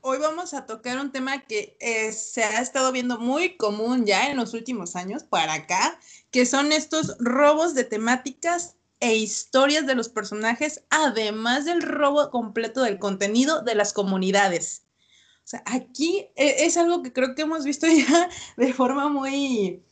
Hoy vamos a tocar un tema que eh, se ha estado viendo muy común ya en los últimos años para acá, que son estos robos de temáticas e historias de los personajes, además del robo completo del contenido de las comunidades. O sea, aquí e, es algo que creo que hemos visto ya de forma muy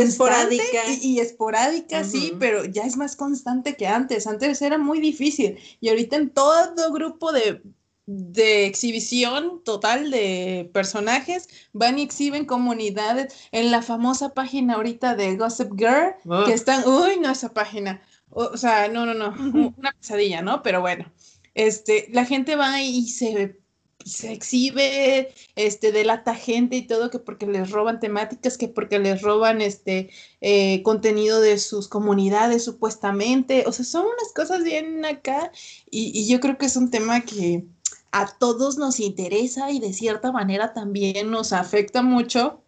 esporádica. y, esporádica, sí, pero ya es más constante que antes. Antes era muy difícil. Y ahorita en todo grupo de, de exhibición total de personajes van y exhiben comunidades. En la famosa página ahorita de Gossip Girl, que están, uy, no, esa página. O sea, no, no, no, una pesadilla, ¿no? Pero bueno, este, la gente va y se, se exhibe, este, delata gente y todo, que porque les roban temáticas, que porque les roban este eh, contenido de sus comunidades, supuestamente. O sea, son unas cosas bien acá, y, y yo creo que es un tema que a todos nos interesa y de cierta manera también nos afecta mucho,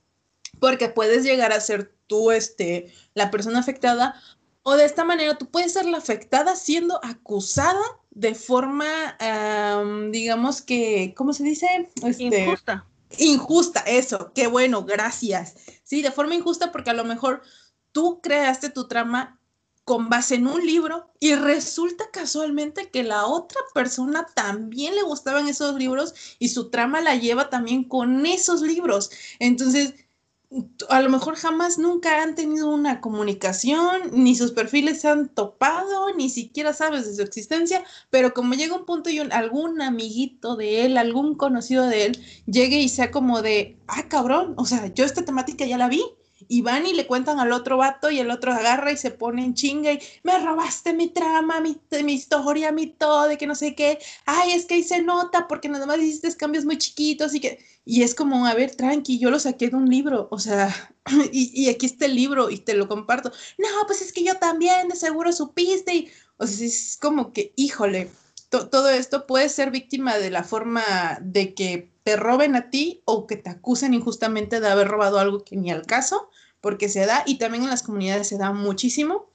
porque puedes llegar a ser tú, este, la persona afectada, o de esta manera tú puedes ser la afectada siendo acusada de forma, digamos que, ¿cómo se dice? Este, injusta. Injusta, eso, qué bueno, gracias. Sí, de forma injusta porque a lo mejor tú creaste tu trama con base en un libro y resulta casualmente que la otra persona también le gustaban esos libros y su trama la lleva también con esos libros. Entonces, a lo mejor jamás nunca han tenido una comunicación, ni sus perfiles se han topado, ni siquiera sabes de su existencia, pero como llega un punto y algún amiguito de él, algún conocido de él, llegue y sea como de, ah, cabrón, o sea, yo esta temática ya la vi, y van y le cuentan al otro vato y el otro agarra y se pone en chinga y me robaste mi trama, mi, mi historia, mi todo, de que no sé qué, ay, es que ahí se nota porque nada más hiciste cambios muy chiquitos y que, y es como, a ver, tranqui, yo lo saqué de un libro, o sea, y, y aquí está el libro y te lo comparto, no, pues es que yo también de seguro supiste y, o sea, es como que, híjole, todo esto puede ser víctima de la forma de que te roben a ti o que te acusen injustamente de haber robado algo que ni al caso, porque se da y también en las comunidades se da muchísimo.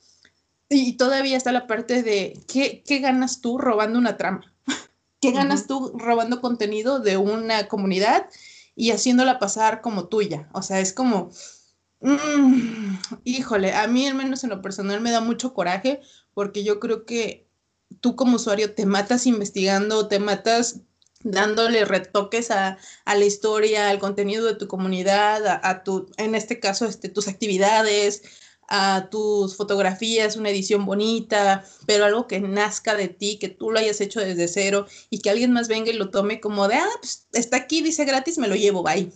Y todavía está la parte de qué, qué ganas tú robando una trama, qué ganas tú robando contenido de una comunidad y haciéndola pasar como tuya. O sea, es como, mm, híjole, a mí al menos en lo personal me da mucho coraje porque yo creo que tú como usuario te matas investigando, te matas dándole retoques a, la historia, al contenido de tu comunidad, a, tu, en este caso, este, tus actividades, a tus fotografías, una edición bonita, pero algo que nazca de ti, que tú lo hayas hecho desde cero y que alguien más venga y lo tome como de, ah, pues está aquí, dice gratis, me lo llevo, bye.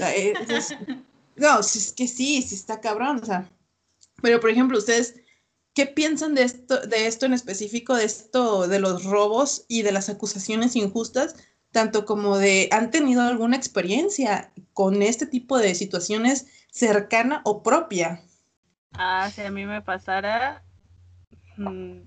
Eh, no, es que sí, sí está cabrón, o sea. Pero, por ejemplo, ustedes ¿Qué piensan de esto, de esto en específico, de esto de los robos y de las acusaciones injustas, tanto como de han tenido alguna experiencia con este tipo de situaciones cercana o propia? Ah, si a mí me pasara, mm,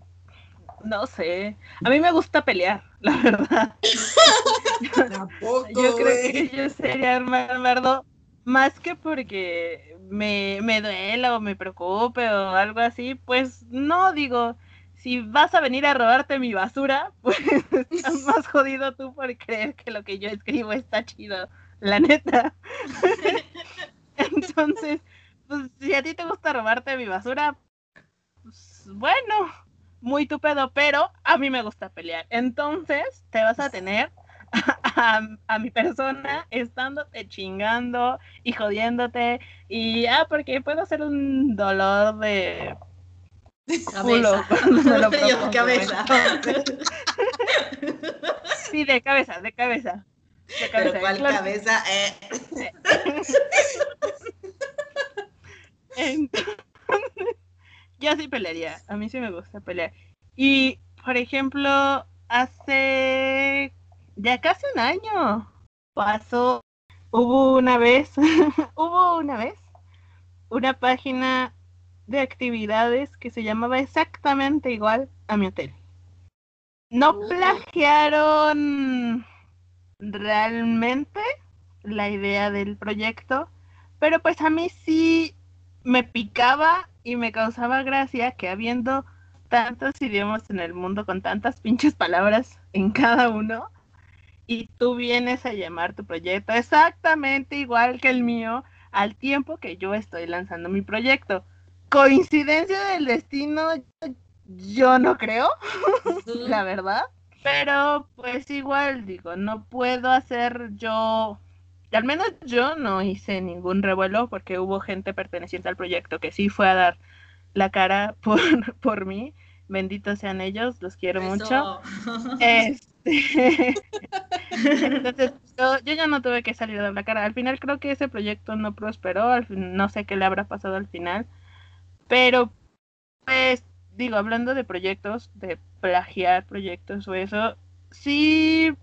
no sé, a mí me gusta pelear, la verdad. ¿Tampoco, yo creo que yo sería Armando más que porque me, me duela o me preocupe o algo así, pues no digo, si vas a venir a robarte mi basura, pues estás más jodido tú por creer que lo que yo escribo está chido, la neta. Entonces, pues si a ti te gusta robarte mi basura, pues bueno, muy tu pedo, pero a mí me gusta pelear. Entonces, te vas a tener a, mi persona estándote chingando y jodiéndote. Y ah porque puedo hacer un dolor de culo de cabeza. sí de cabeza de cabeza. De cabeza ¿cuál cabeza eh. entonces yo sí pelearía a mí sí me gusta pelear. Y por ejemplo hace ya casi un año pasó. Hubo una vez, hubo una vez una página de actividades que se llamaba exactamente igual a mi hotel. No plagiaron realmente la idea del proyecto, pero pues a mí sí me picaba y me causaba gracia que habiendo tantos idiomas en el mundo con tantas pinches palabras en cada uno y tú vienes a llamar tu proyecto exactamente igual que el mío al tiempo que yo estoy lanzando mi proyecto. Coincidencia del destino, yo no creo, la verdad. Pero pues igual digo, no puedo hacer yo, al menos yo no hice ningún revuelo porque hubo gente perteneciente al proyecto que sí fue a dar la cara por, por mí. Benditos sean ellos, los quiero mucho. Entonces, yo, ya no tuve que salir dar la cara. Al final creo que ese proyecto no prosperó, al no sé qué le habrá pasado al final. Pero, pues, digo, hablando de proyectos, de plagiar proyectos o eso, sí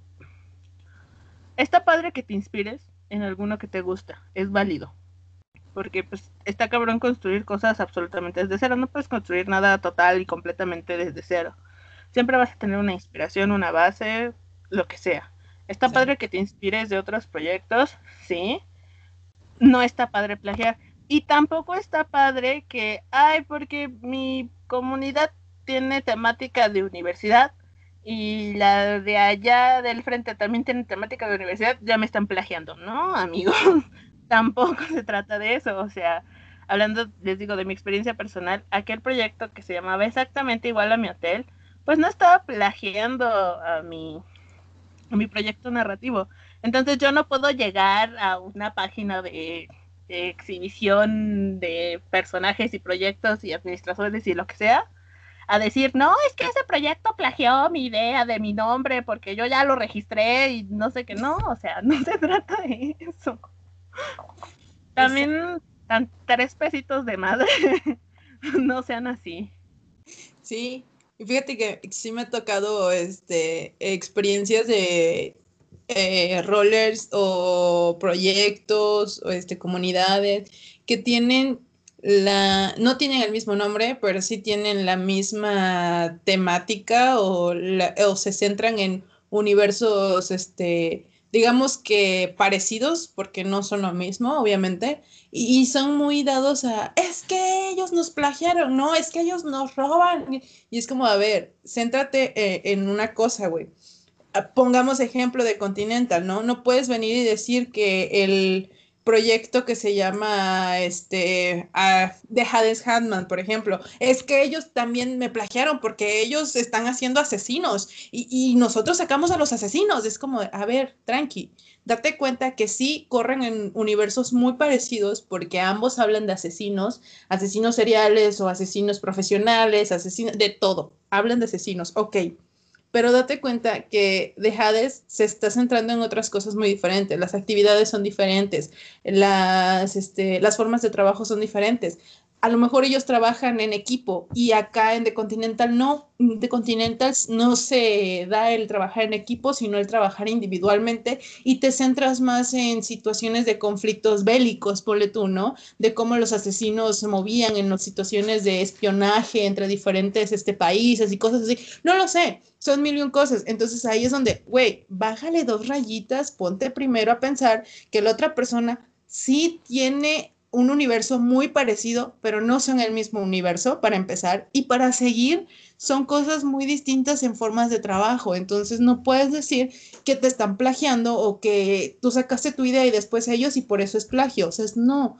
está padre que te inspires en alguno que te gusta, es válido. Porque pues está cabrón construir cosas absolutamente desde cero, no puedes construir nada total y completamente desde cero. Siempre vas a tener una inspiración, una base, lo que sea. Está padre que te inspires de otros proyectos, sí. No está padre plagiar. Y tampoco está padre que, ay, porque mi comunidad tiene temática de universidad y la de allá del frente también tiene temática de universidad, ya me están plagiando, ¿no, amigos? tampoco se trata de eso, o sea, hablando, les digo, de mi experiencia personal, aquel proyecto que se llamaba exactamente igual a mi hotel, pues no estaba plagiando a mi, a mi proyecto narrativo. Entonces yo no puedo llegar a una página de exhibición de personajes y proyectos y administradores y lo que sea, a decir, no, es que ese proyecto plagió mi idea de mi nombre porque yo ya lo registré y no sé qué, no, o sea, no se trata de eso. También tan, tres pesitos de madre, no sean así. Sí, fíjate que sí me ha tocado este, experiencias de eh, rollers o proyectos o este, comunidades que tienen la, no tienen el mismo nombre, pero sí tienen la misma temática o, o se centran en universos, este, digamos que parecidos, porque no son lo mismo, obviamente, y, son muy dados a, es que ellos nos plagiaron, no, es que ellos nos roban. Y es como, a ver, céntrate eh, en una cosa, güey pongamos ejemplo de Continental, ¿no? No puedes venir y decir que el proyecto que se llama este de Hades Handman, por ejemplo, es que ellos también me plagiaron porque ellos están haciendo asesinos y, y, nosotros sacamos a los asesinos. Es como, a ver, tranqui, date cuenta que sí corren en universos muy parecidos porque ambos hablan de asesinos, asesinos seriales o asesinos profesionales, asesinos, de todo, hablan de asesinos, ok pero date cuenta que de Hades se está centrando en otras cosas muy diferentes, las actividades son diferentes, las, este, las formas de trabajo son diferentes a lo mejor ellos trabajan en equipo y acá en The Continental no, The Continental no se da el trabajar en equipo, sino el trabajar individualmente y te centras más en situaciones de conflictos bélicos, ponle tú, ¿no? De cómo los asesinos se movían en las situaciones de espionaje entre diferentes este, países y cosas así. No lo sé, son mil y un cosas. Entonces ahí es donde, güey, bájale dos rayitas, ponte primero a pensar que la otra persona sí tiene un universo muy parecido, pero no son el mismo universo para empezar. Y para seguir, son cosas muy distintas en formas de trabajo. Entonces no puedes decir que te están plagiando o que tú sacaste tu idea y después ellos y por eso es plagio. O sea, no.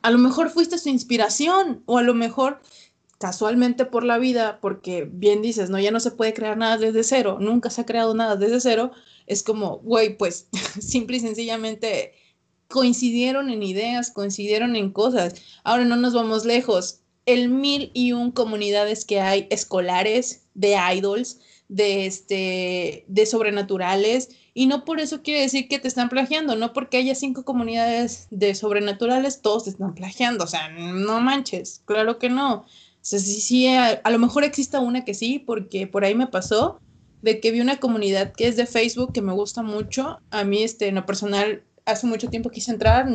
A lo mejor fuiste su inspiración o a lo mejor casualmente por la vida, porque bien dices, no, ya no se puede crear nada desde cero, nunca se ha creado nada desde cero, es como, güey, pues simple y sencillamente coincidieron en ideas, coincidieron en cosas. Ahora no nos vamos lejos. El mil y un comunidades que hay escolares, de idols, de, este, de sobrenaturales, y no por eso quiere decir que te están plagiando, no porque haya cinco comunidades de sobrenaturales, todos te están plagiando, o sea, no manches, claro que no. O sea, sí, sí, a, lo mejor exista una que sí, porque por ahí me pasó de que vi una comunidad que es de Facebook que me gusta mucho. A mí, este, en lo personal, hace mucho tiempo quise entrar,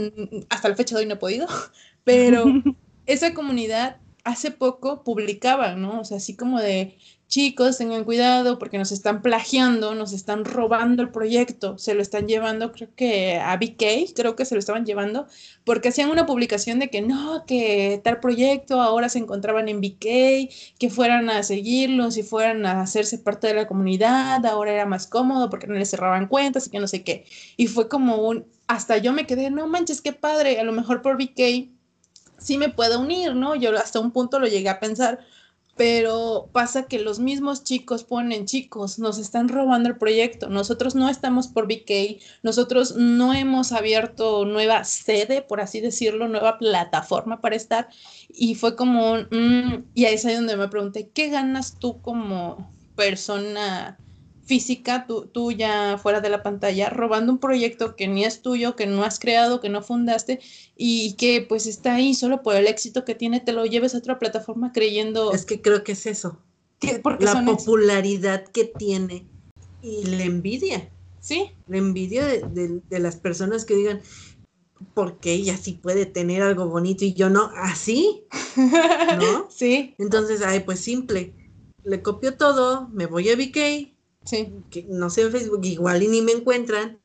hasta la fecha de hoy no he podido, pero esa comunidad hace poco publicaba, ¿no? O sea, así como de chicos, tengan cuidado porque nos están plagiando, nos están robando el proyecto, se lo están llevando, creo que a BK, creo que se lo estaban llevando, porque hacían una publicación de que no, que tal proyecto ahora se encontraban en BK, que fueran a seguirlos y fueran a hacerse parte de la comunidad, ahora era más cómodo porque no les cerraban cuentas y que no sé qué. Y fue como un, hasta yo me quedé, no manches, qué padre, a lo mejor por BK sí me puedo unir, ¿no? Yo hasta un punto lo llegué a pensar pero pasa que los mismos chicos ponen, chicos, nos están robando el proyecto, nosotros no estamos por BK, nosotros no hemos abierto nueva sede, por así decirlo, nueva plataforma para estar, y fue como, mm", y ahí es ahí donde me pregunté, ¿qué ganas tú como persona? Física, tú, ya fuera de la pantalla, robando un proyecto que ni es tuyo, que no has creado, que no fundaste y que pues está ahí solo por el éxito que tiene, te lo lleves a otra plataforma creyendo... Es que creo que es eso. la popularidad que tiene y la envidia. Sí. La envidia de, las personas que digan, porque ella sí puede tener algo bonito y yo no, así, ¿no? sí. Entonces, ay, pues simple, le copio todo, me voy a VK, Sí. Que no sé en Facebook, igual y ni me encuentran,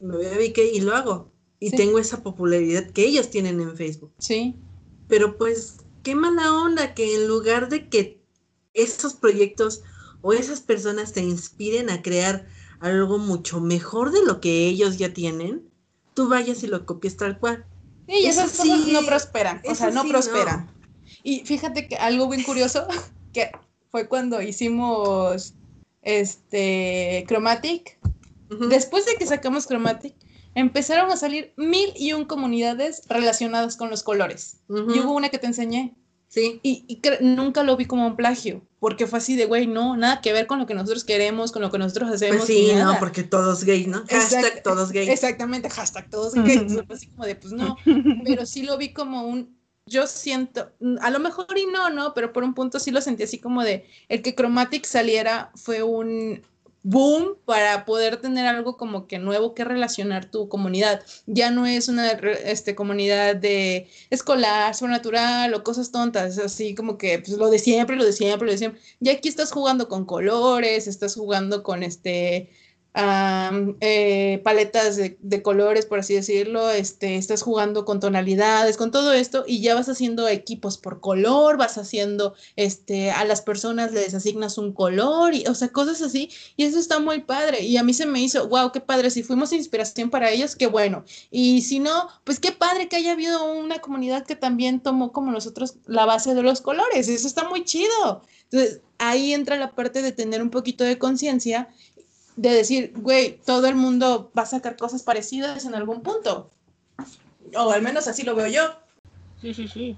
me voy a ver y lo hago. Y tengo esa popularidad que ellos tienen en Facebook. Sí. Pero pues, qué mala onda que en lugar de que esos proyectos o esas personas te inspiren a crear algo mucho mejor de lo que ellos ya tienen, tú vayas y lo copies tal cual. Sí, y esas cosas no prosperan, o sea, no prosperan. Y fíjate que algo bien curioso, que fue cuando hicimos este, Chromatic. Después de que sacamos Chromatic, empezaron a salir mil y un comunidades relacionadas con los colores. Y hubo una que te enseñé. Sí. Y, nunca lo vi como un plagio, porque fue así de, güey, no, nada que ver con lo que nosotros queremos, con lo que nosotros hacemos. Pues sí, no, porque todos gays, ¿no? Hashtag todos gays. Exactamente, hashtag todos gays. Así como de, pues no, pero sí lo vi como un, yo siento, mm, a lo mejor y no, ¿no? Pero por un punto sí lo sentí así como de, el que Chromatic saliera fue un boom para poder tener algo como que nuevo que relacionar tu comunidad. Ya no es una este, comunidad de escolar, sobrenatural o cosas tontas, así como que pues, lo de siempre, lo de siempre, lo de siempre. Ya aquí estás jugando con colores, estás jugando con este eh, paletas de, colores, por así decirlo, este, estás jugando con tonalidades, con todo esto, y ya vas haciendo equipos por color, vas haciendo, este, a las personas les asignas un color, y, o sea, cosas así, y eso está muy padre, y a mí se me hizo, wow, qué padre, si fuimos inspiración para ellos, qué bueno, y si no, pues qué padre que haya habido una comunidad que también tomó como nosotros la base de los colores, eso está muy chido. Entonces, ahí entra la parte de tener un poquito de conciencia de decir, güey, todo el mundo va a sacar cosas parecidas en algún punto. O al menos así lo veo yo. Sí, sí, sí.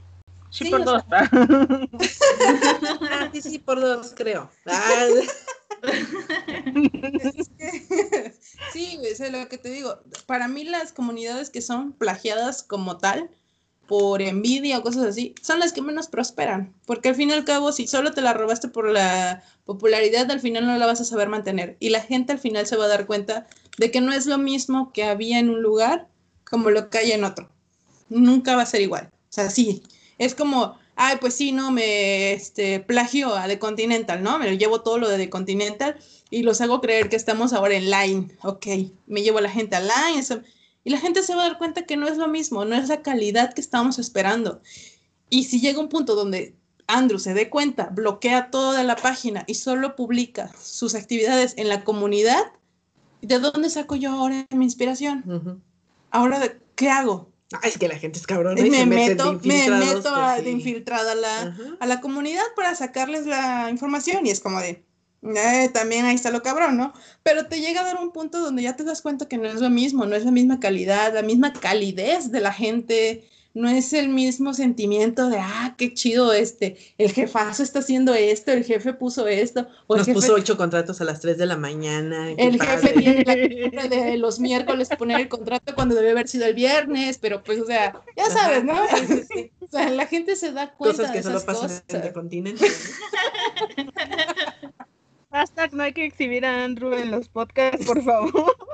Sí, por dos. sí, sí, por dos, creo. sí, es lo que te digo. Para mí las comunidades que son plagiadas como tal, por envidia o cosas así, son las que menos prosperan, porque al fin y al cabo, si solo te la robaste por la popularidad, al final no la vas a saber mantener y la gente al final se va a dar cuenta de que no es lo mismo que había en un lugar como lo que hay en otro. Nunca va a ser igual. O sea, sí, es como, ay, pues sí, no, me este, plagio a The Continental, ¿no? Me llevo todo lo de The Continental y los hago creer que estamos ahora en Line. Ok, me llevo a la gente a Line. Eso, y la gente se va a dar cuenta que no es lo mismo, no es la calidad que estamos esperando. Y si llega un punto donde Andrew se dé cuenta, bloquea toda la página y solo publica sus actividades en la comunidad, ¿de dónde saco yo ahora mi inspiración? Ahora, ¿qué hago? es que la gente es cabrón. me, me, meto, me meto a, pues de infiltrada a la, a la comunidad para sacarles la información y es como de, eh, también ahí está lo cabrón, ¿no? Pero te llega a dar un punto donde ya te das cuenta que no es lo mismo, no es la misma calidad, la misma calidez de la gente, no es el mismo sentimiento de, ah, qué chido este, el jefazo está haciendo esto, el jefe puso esto. O Nos puso ocho contratos a las tres de la mañana. El jefe tiene la de los miércoles poner el contrato cuando debe haber sido el viernes, pero pues, o sea, ya sabes, ¿no? O sea, la gente se da cuenta cosas que de solo pasan en el continente. Hashtag no hay que exhibir a Andrew en los podcasts, por favor.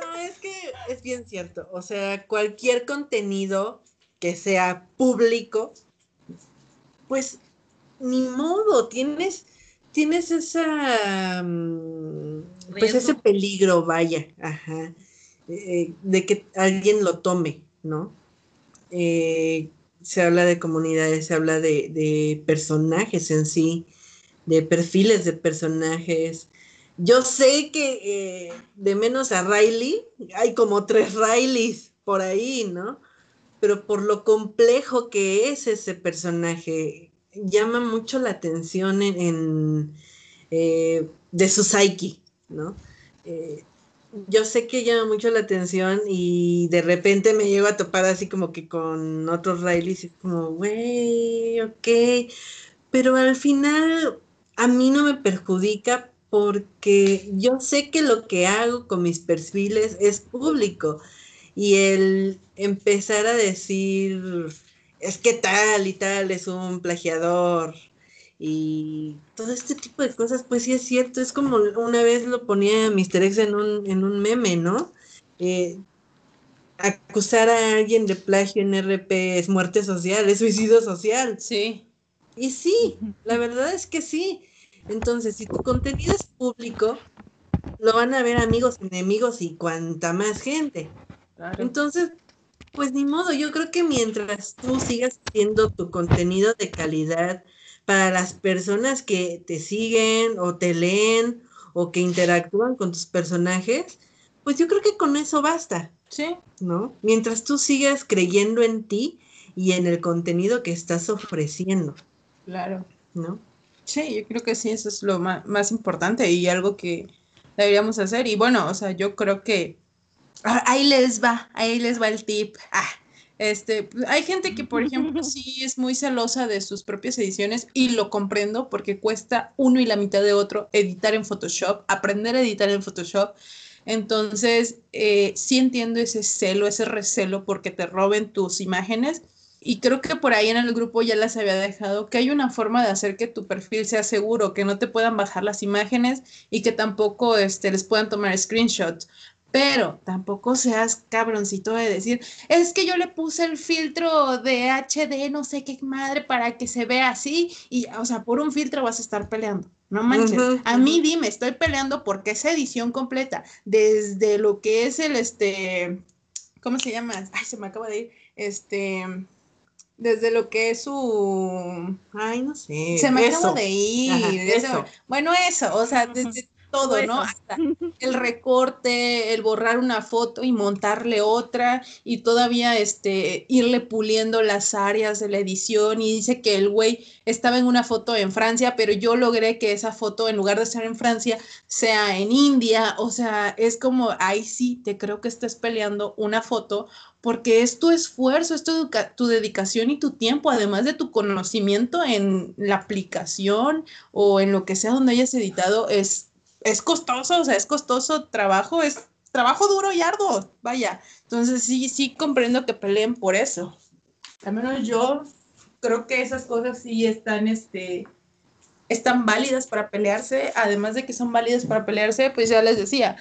No, es que es bien cierto. O sea, cualquier contenido que sea público, pues ni modo, tienes, tienes esa, mm, pues ese peligro, vaya, ajá, eh, de que alguien lo tome, ¿no? Eh, se habla de comunidades, se habla de, personajes en sí, de perfiles de personajes. Yo sé que eh, de menos a Riley, hay como tres Rileys por ahí, ¿no? Pero por lo complejo que es ese personaje, llama mucho la atención en, eh, de su psyche, ¿no? Eh, yo sé que llama mucho la atención y de repente me llego a topar así como que con otros Rileys y como, güey, ok, pero al final a mí no me perjudica porque yo sé que lo que hago con mis perfiles es público y el empezar a decir, es que tal y tal es un plagiador y todo este tipo de cosas, pues sí es cierto, es como una vez lo ponía Mr. X en un, en un meme, ¿no? Eh, acusar a alguien de plagio en RP es muerte social, es suicidio social. Sí. Y sí, la verdad es que sí. Entonces, si tu contenido es público, lo van a ver amigos, enemigos y cuanta más gente. Entonces, pues ni modo, yo creo que mientras tú sigas haciendo tu contenido de calidad, para las personas que te siguen o te leen o que interactúan con tus personajes, pues yo creo que con eso basta. Sí. ¿No? Mientras tú sigas creyendo en ti y en el contenido que estás ofreciendo. Claro. ¿No? Sí, yo creo que sí, eso es lo más, más importante y algo que deberíamos hacer. Y bueno, o sea, yo creo que ah, ahí les va, ahí les va el tip. Ah, este, hay gente que, por ejemplo, sí es muy celosa de sus propias ediciones y lo comprendo porque cuesta uno y la mitad de otro editar en Photoshop, aprender a editar en Photoshop. Entonces, eh, sí entiendo ese celo, ese recelo porque te roben tus imágenes. Y creo que por ahí en el grupo ya las había dejado, que hay una forma de hacer que tu perfil sea seguro, que no te puedan bajar las imágenes y que tampoco este, les puedan tomar screenshots pero tampoco seas cabroncito de decir, es que yo le puse el filtro de HD, no sé qué madre, para que se vea así, y, o sea, por un filtro vas a estar peleando. No manches. a mí dime, estoy peleando porque esa edición completa, desde lo que es el, este, ¿cómo se llama? Ay, se me acaba de ir, este, desde lo que es su, ay, no sé. Se me acaba de ir. eso. Bueno, eso, o sea, desde todo, ¿no? Hasta el recorte, el borrar una foto y montarle otra y todavía este, irle puliendo las áreas de la edición y dice que el güey estaba en una foto en Francia, pero yo logré que esa foto en lugar de ser en Francia sea en India, o sea, es como, ahí sí, te creo que estés peleando una foto porque es tu esfuerzo, es tu, tu, dedicación y tu tiempo, además de tu conocimiento en la aplicación o en lo que sea donde hayas editado, es es costoso, o sea, es costoso trabajo, es trabajo duro y arduo, vaya. Entonces sí, sí comprendo que peleen por eso. Al menos yo creo que esas cosas sí están, este, están válidas para pelearse, además de que son válidas para pelearse, pues ya les decía,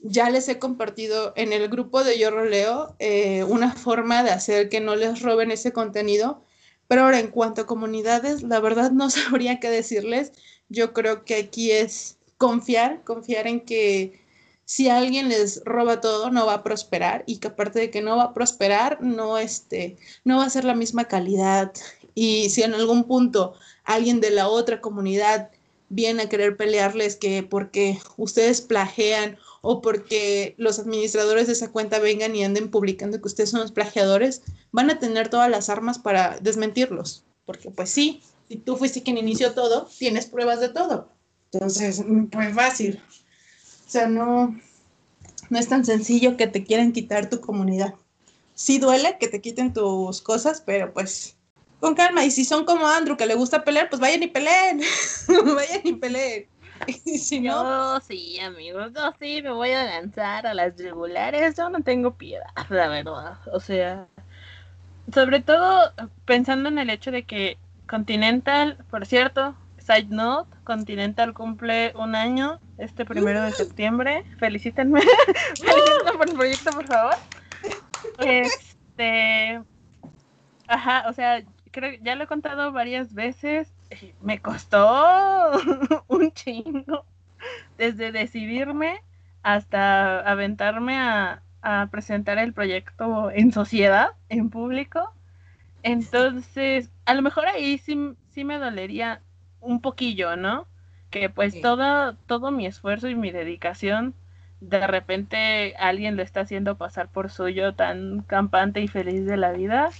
ya les he compartido en el grupo de Yo Roleo eh, una forma de hacer que no les roben ese contenido, pero ahora en cuanto a comunidades, la verdad no sabría qué decirles. Yo creo que aquí es confiar, confiar en que si alguien les roba todo, no va a prosperar y que aparte de que no va a prosperar, no, este, no va a ser la misma calidad. Y si en algún punto alguien de la otra comunidad viene a querer pelearles que porque ustedes plagean o porque los administradores de esa cuenta vengan y anden publicando que ustedes son los plagiadores, van a tener todas las armas para desmentirlos. Porque pues sí, si tú fuiste quien inició todo, tienes pruebas de todo. Entonces, pues fácil. O sea, no, no es tan sencillo que te quieran quitar tu comunidad. Sí duele que te quiten tus cosas, pero pues con calma. Y si son como Andrew, que le gusta pelear, pues vayan y peleen. vayan y peleen. Y si no... Yo sí, amigos, yo sí me voy a lanzar a las regulares. Yo no tengo piedad, la verdad. O sea, sobre todo pensando en el hecho de que Continental, por cierto, Side note, Continental cumple un año este primero de septiembre. Felicítenme. Felicítenme por el proyecto, por favor. Este. Ajá, o sea, creo ya lo he contado varias veces. me costó un chingo desde decidirme hasta aventarme a, presentar el proyecto en sociedad, en público. Entonces, a lo mejor ahí sí, sí me dolería un poquillo, ¿no? Que pues todo, todo mi esfuerzo y mi dedicación, de repente alguien lo está haciendo pasar por suyo tan campante y feliz de la vida.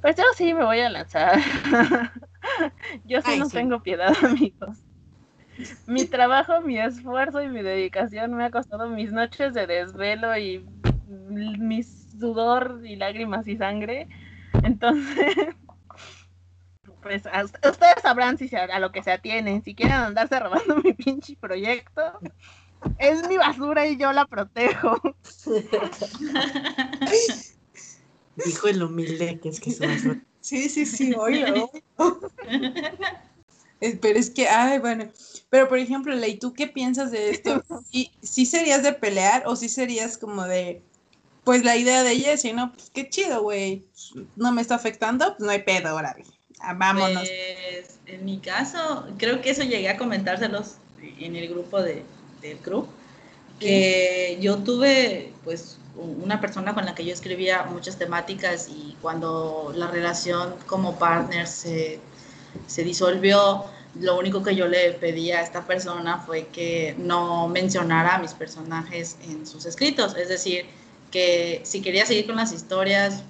Pues yo sí me voy a lanzar. yo sí no tengo piedad, amigos mi trabajo, mi esfuerzo y mi dedicación me ha costado mis noches de desvelo y mi sudor y lágrimas y sangre. Entonces, pues ustedes sabrán si a lo que se atienen, si quieren andarse robando mi pinche proyecto. Es mi basura y yo la protejo. Dijo el humilde que es que es basura. Sí, sí, sí, oye. Pero es que, ay, bueno, pero por ejemplo, Ley, ¿tú qué piensas de esto? ¿Sí, ¿Sí, serías de pelear o sí serías como de, pues la idea de Jessie, ¿no? Pues qué chido, güey, no me está afectando, pues no hay pedo, ahora, ah, vámonos. Pues, en mi caso, creo que eso llegué a comentárselos en el grupo de, del club, que yo tuve, pues, una persona con la que yo escribía muchas temáticas y cuando la relación como partner se se disolvió, lo único que yo le pedí a esta persona fue que no mencionara a mis personajes en sus escritos, es decir, que si quería seguir con las historias,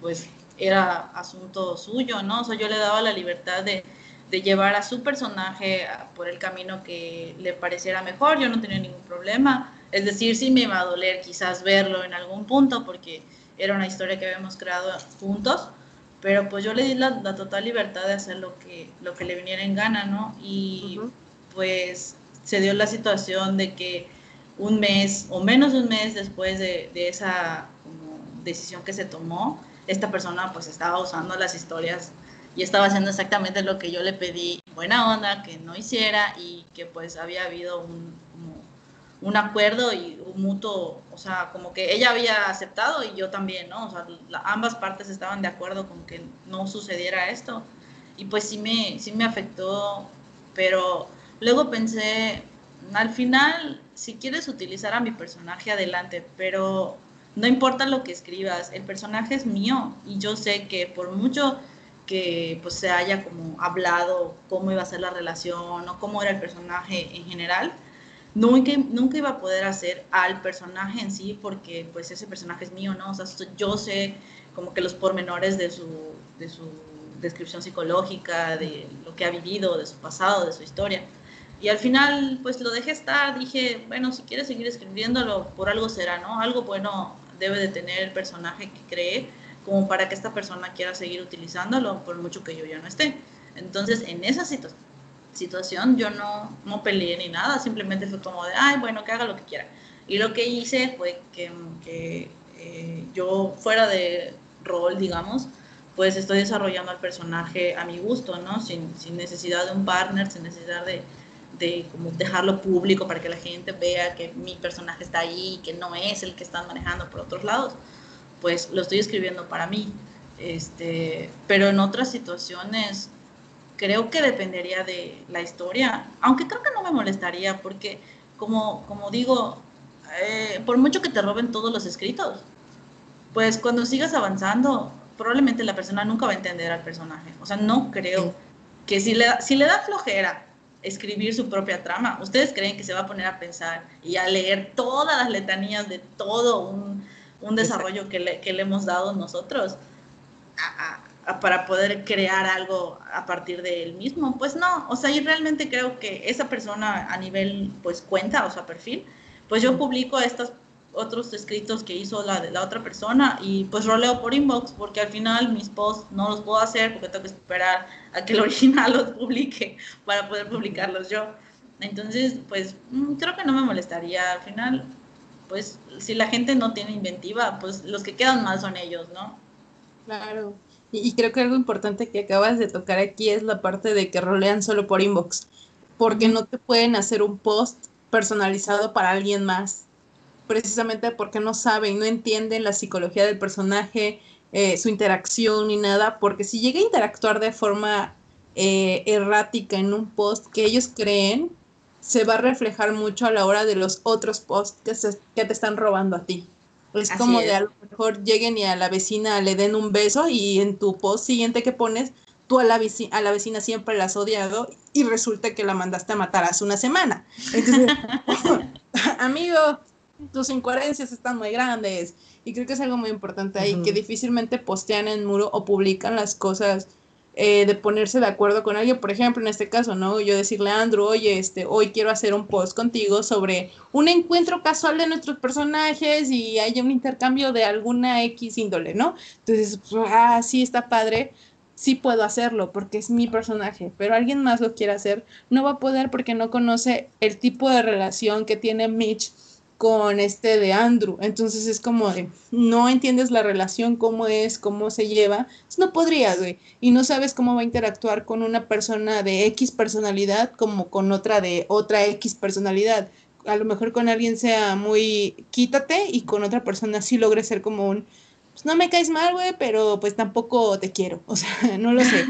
pues era asunto suyo, ¿no? O sea, yo le daba la libertad de, de llevar a su personaje por el camino que le pareciera mejor, yo no tenía ningún problema, es decir, sí me iba a doler quizás verlo en algún punto porque era una historia que habíamos creado juntos, pero pues yo le di la, total libertad de hacer lo que, lo que le viniera en gana, ¿no? Y pues se dio la situación de que un mes o menos de un mes después de, de esa decisión que se tomó, esta persona pues estaba usando las historias y estaba haciendo exactamente lo que yo le pedí, buena onda, que no hiciera y que pues había habido un, un acuerdo y un mutuo, o sea, como que ella había aceptado y yo también, ¿no? O sea, ambas partes estaban de acuerdo con que no sucediera esto. Y pues sí me, sí me afectó, pero luego pensé, al final, si quieres utilizar a mi personaje, adelante, pero no importa lo que escribas, el personaje es mío y yo sé que por mucho que pues se haya como hablado cómo iba a ser la relación o cómo era el personaje en general, nunca, nunca iba a poder hacer al personaje en sí porque pues ese personaje es mío, ¿no? O sea, yo sé como que los pormenores de su, de su descripción psicológica, de lo que ha vivido, de su pasado, de su historia. Y al final, pues lo dejé estar, dije, bueno, si quieres seguir escribiéndolo, por algo será, ¿no? Algo bueno debe de tener el personaje que cree, como para que esta persona quiera seguir utilizándolo, por mucho que yo ya no esté. Entonces, en esa situación, situación, yo no, no peleé ni nada, simplemente fue como de, ay, bueno, que haga lo que quiera. Y lo que hice fue que, que eh, yo fuera de rol, digamos, pues estoy desarrollando al personaje a mi gusto, ¿no? Sin, sin necesidad de un partner, sin necesidad de, de como dejarlo público para que la gente vea que mi personaje está ahí, que no es el que están manejando por otros lados, pues lo estoy escribiendo para mí. Este, pero en otras situaciones creo que dependería de la historia, aunque creo que no me molestaría porque, como, como digo, eh, por mucho que te roben todos los escritos, pues cuando sigas avanzando, probablemente la persona nunca va a entender al personaje. O sea, no creo que si le, si le da flojera escribir su propia trama, ¿ustedes creen que se va a poner a pensar y a leer todas las letanías de todo un, un desarrollo que le, que le, hemos dado nosotros? A, para poder crear algo a partir de él mismo. Pues no, o sea, yo realmente creo que esa persona a nivel, pues cuenta, o sea, perfil, pues yo publico estos otros escritos que hizo la, la otra persona y pues roleo por inbox porque al final mis posts no los puedo hacer porque tengo que esperar a que el original los publique para poder publicarlos yo. Entonces, pues mm, creo que no me molestaría. Al final, pues si la gente no tiene inventiva, pues los que quedan mal son ellos, ¿no? Claro. Y, creo que algo importante que acabas de tocar aquí es la parte de que rolean solo por inbox, porque no te pueden hacer un post personalizado para alguien más, precisamente porque no saben, no entienden la psicología del personaje, eh, su interacción ni nada, porque si llega a interactuar de forma eh, errática en un post que ellos creen se va a reflejar mucho a la hora de los otros posts que, se- que te están robando a ti. Es Así como es. de a lo mejor lleguen y a la vecina le den un beso y en tu post siguiente que pones, tú a la, veci- a la vecina siempre la has odiado y resulta que la mandaste a matar hace una semana. Entonces, amigo, tus incoherencias están muy grandes. Y creo que es algo muy importante ahí, que difícilmente postean en muro o publican las cosas eh, de ponerse de acuerdo con alguien. Por ejemplo, en este caso, ¿no? Yo decirle a Andrew, oye, este, hoy quiero hacer un post contigo sobre un encuentro casual de nuestros personajes y haya un intercambio de alguna X índole, ¿no? Entonces, pues, ah, sí, está padre. Sí puedo hacerlo porque es mi personaje, pero alguien más lo quiere hacer, no va a poder porque no conoce el tipo de relación que tiene Mitch con este de Andrew. Entonces es como de, no entiendes la relación, cómo es, cómo se lleva. No podrías, güey. Y no sabes cómo va a interactuar con una persona de X personalidad como con otra de otra X personalidad. A lo mejor con alguien sea muy quítate y con otra persona sí logre ser como un, pues no me caes mal, güey, pero pues tampoco te quiero. O sea, no lo sé.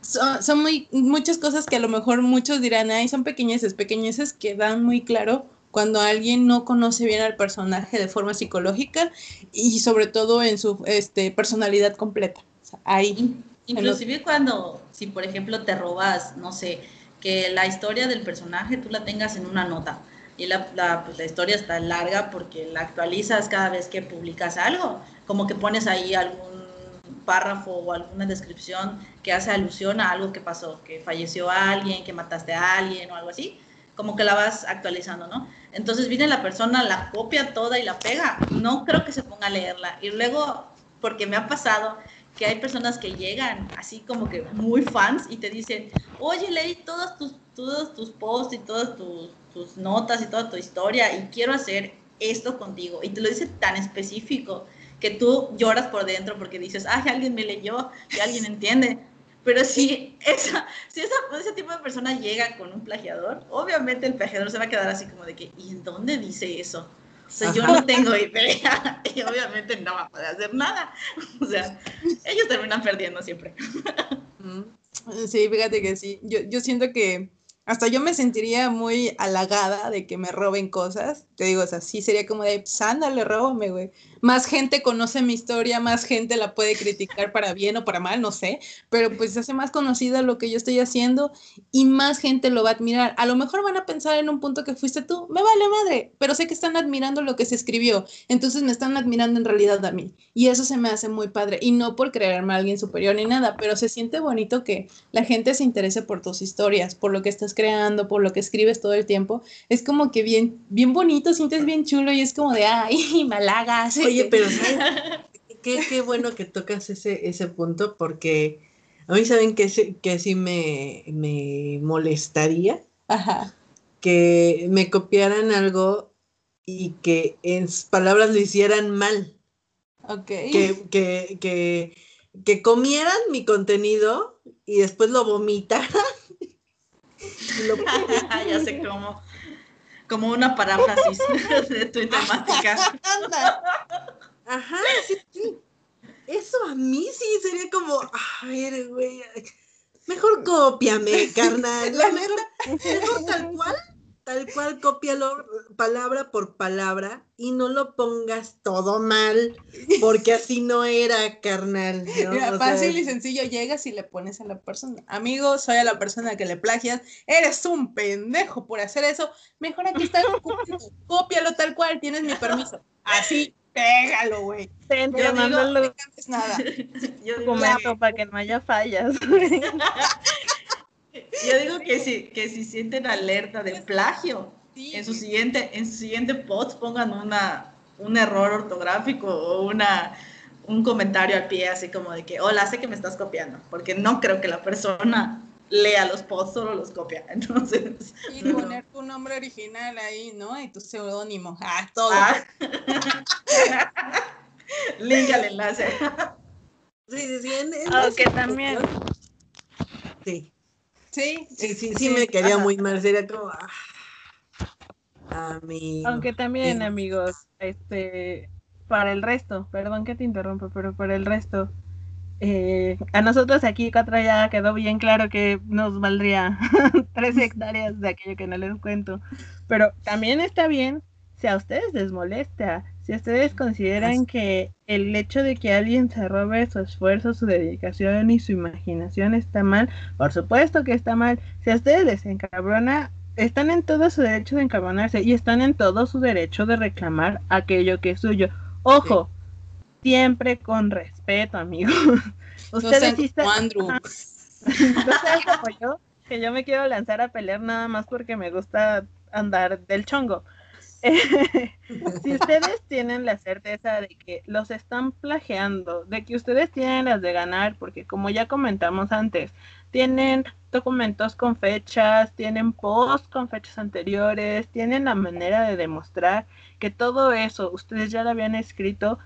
Son, son muy, muchas cosas que a lo mejor muchos dirán, ay, son pequeñeces, pequeñeces que dan muy claro cuando alguien no conoce bien al personaje de forma psicológica y sobre todo en su este, personalidad completa. O sea, ahí. In- Inclusive cuando, si por ejemplo te robas, no sé, que la historia del personaje tú la tengas en una nota y la, la, pues, la historia está larga porque la actualizas cada vez que publicas algo, como que pones ahí algún párrafo o alguna descripción que hace alusión a algo que pasó, que falleció alguien, que mataste a alguien o algo así, como que la vas actualizando, ¿no? Entonces viene la persona, la copia toda y la pega, no creo que se ponga a leerla y luego, porque me ha pasado que hay personas que llegan así como que muy fans y te dicen, oye, leí todos tus, todos tus posts y todas tus, tus notas y toda tu historia y quiero hacer esto contigo. Y te lo dice tan específico que tú lloras por dentro porque dices, ay, alguien me leyó y alguien entiende. Pero si, esa, si esa, ese tipo de persona llega con un plagiador, obviamente el plagiador se va a quedar así como de que, ¿y en dónde dice eso? O sea, yo no tengo idea y obviamente no va a poder hacer nada. O sea, ellos terminan perdiendo siempre. Sí, fíjate que sí. Yo, yo siento que hasta yo me sentiría muy halagada de que me roben cosas. Te digo, o sea, sí sería como de, pues ándale, róbame, güey. Más gente conoce mi historia, más gente la puede criticar para bien o para mal, no sé. Pero pues se hace más conocida lo que yo estoy haciendo y más gente lo va a admirar. A lo mejor van a pensar en un punto que fuiste tú, me vale madre, pero sé que están admirando lo que se escribió. Entonces me están admirando en realidad a mí. Y eso se me hace muy padre. Y no por creerme a alguien superior ni nada, pero se siente bonito que la gente se interese por tus historias, por lo que estás creando, por lo que escribes todo el tiempo. Es como que bien, bien bonito, sientes bien chulo y es como de, ay, me halagas. Oye, pero qué, qué bueno que tocas ese, ese punto porque a mí saben que, sí- que sí me, me molestaría Ajá. que me copiaran algo y que en sus palabras lo hicieran mal. Ok. Que, que, que, que comieran mi contenido y después lo vomitaran. Lo- ya sé cómo. Como una paráfrasis de tu temática. Anda. Ajá, sí, sí. Eso a mí sí sería como, a ver, güey, mejor cópiame, carnal. La neta, mejor tal cual, tal cual, cópialo palabra por palabra y no lo pongas todo mal, porque así no era, carnal. ¿no? Mira, O sea, fácil y sencillo, llegas y le pones a la persona, amigo, soy a la persona que le plagias, eres un pendejo por hacer eso, mejor aquí está cópialo tal cual, tienes mi permiso. Así, pégalo, güey, Te digo- no cambies nada. Yo documento para que no haya fallas. yo digo que si, que si sienten alerta de plagio, Sí, en su siguiente, en su siguiente post pongan una, un error ortográfico o una, un comentario al pie así como de que, hola, sé que me estás copiando, porque no creo que la persona lea los posts, solo los copia. Entonces, y poner tu nombre original ahí, ¿no? Y tu seudónimo, ah, todo. ah. link al enlace. Sí, sí, sí. en- en Aunque ese- también. Sí, Sí, sí, sí, sí, me quería muy mal. Sería como, ah, amigo. Aunque también, amigos, este, para el resto, perdón que te interrumpa, pero para el resto, eh, a nosotros aquí cuatro ya quedó bien claro que nos valdría tres hectáreas de aquello que no les cuento. Pero también está bien si a ustedes les molesta, si ustedes consideran que el hecho de que alguien se robe su esfuerzo, su dedicación y su imaginación está mal, por supuesto que está mal. Si a ustedes les encabrona, están en todo su derecho de encabronarse y están en todo su derecho de reclamar aquello que es suyo. Ojo, siempre con respeto, amigos. Ustedes sí están... como yo, que yo me quiero lanzar a pelear nada más porque me gusta andar del chongo. si ustedes tienen la certeza de que los están plagiando, de que ustedes tienen las de ganar, porque como ya comentamos antes, tienen documentos con fechas, tienen posts con fechas anteriores, tienen la manera de demostrar que todo eso ustedes ya lo habían escrito,